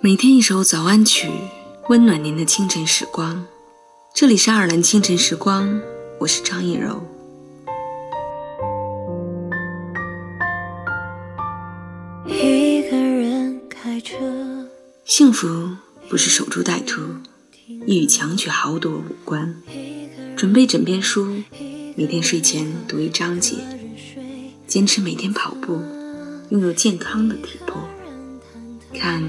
每天一首早安曲，温暖您的清晨时光。这里是爱尔兰清晨时光，我是张艺柔。一个人开车，幸福不是守株待兔，亦与强取豪夺无关。准备枕边书，每天睡前读一章节，坚持每天跑步，拥有健康的体魄。看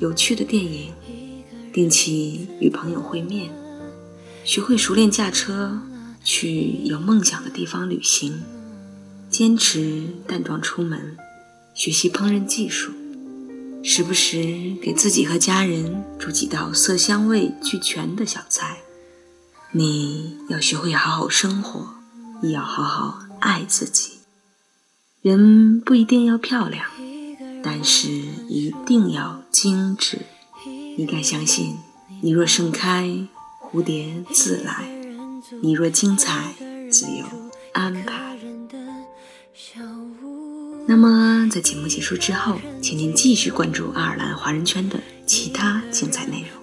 有趣的电影，定期与朋友会面，学会熟练驾车，去有梦想的地方旅行，坚持淡妆出门，学习烹饪技术，时不时给自己和家人煮几道色香味俱全的小菜。你要学会好好生活，也要好好爱自己。人不一定要漂亮。但是一定要精致，你该相信，你若盛开，蝴蝶自来；你若精彩，自有安排。那么，在节目结束之后，请您继续关注爱尔兰华人圈的其他精彩内容。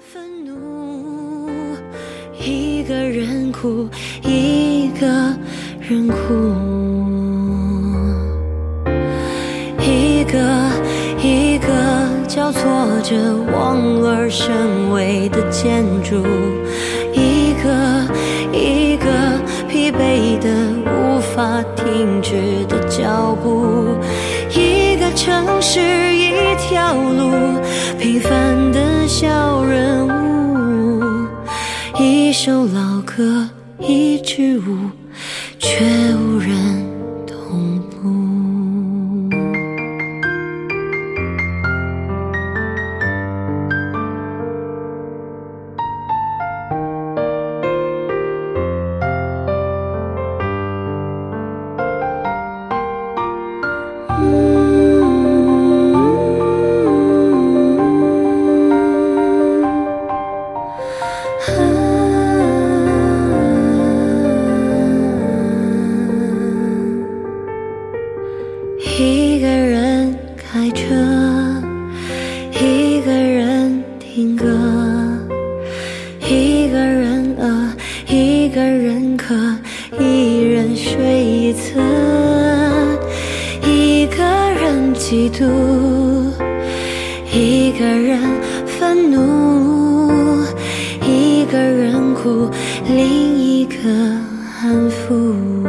一个人哭，一个人哭。交错着望而生畏的建筑，一个一个疲惫的无法停止的脚步，一个城市一条路，平凡的小人物，一首老歌一支舞，却无人。个人可，一人睡一侧，一个人嫉妒，一个人愤怒，一个人哭，另一个安抚。